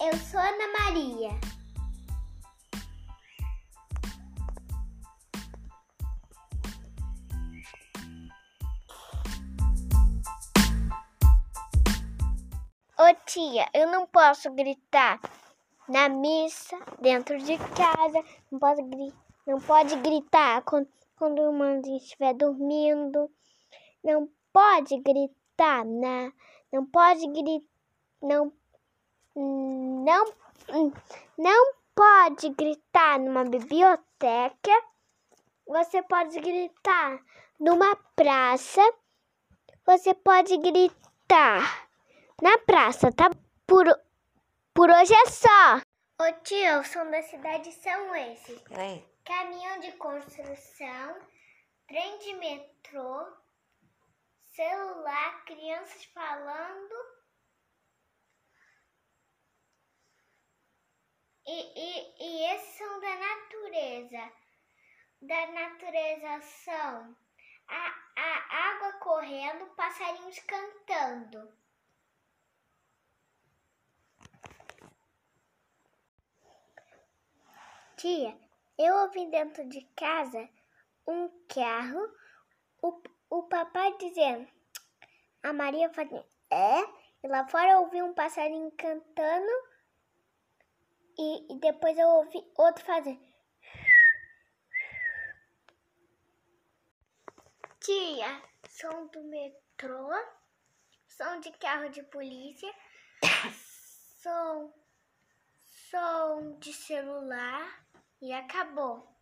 eu sou Ana Maria. Ô tia, eu não posso gritar na missa, dentro de casa, não posso gri não pode gritar quando, quando o irmãozinho estiver dormindo, não pode gritar na, não pode gritar, não não, não pode gritar numa biblioteca. Você pode gritar numa praça. Você pode gritar na praça, tá? Por, por hoje é só. Ô tio, o som da cidade são esses. É. Caminhão de construção, trem de metrô, celular, crianças falando E, e, e esses são da natureza. Da natureza são a, a água correndo, passarinhos cantando. Tia, eu ouvi dentro de casa um carro, o, o papai dizendo, a Maria fazendo, é? E lá fora eu ouvi um passarinho cantando e, e depois eu ouvi outro fazer. Tia, som do metrô, som de carro de polícia, som, som de celular e acabou.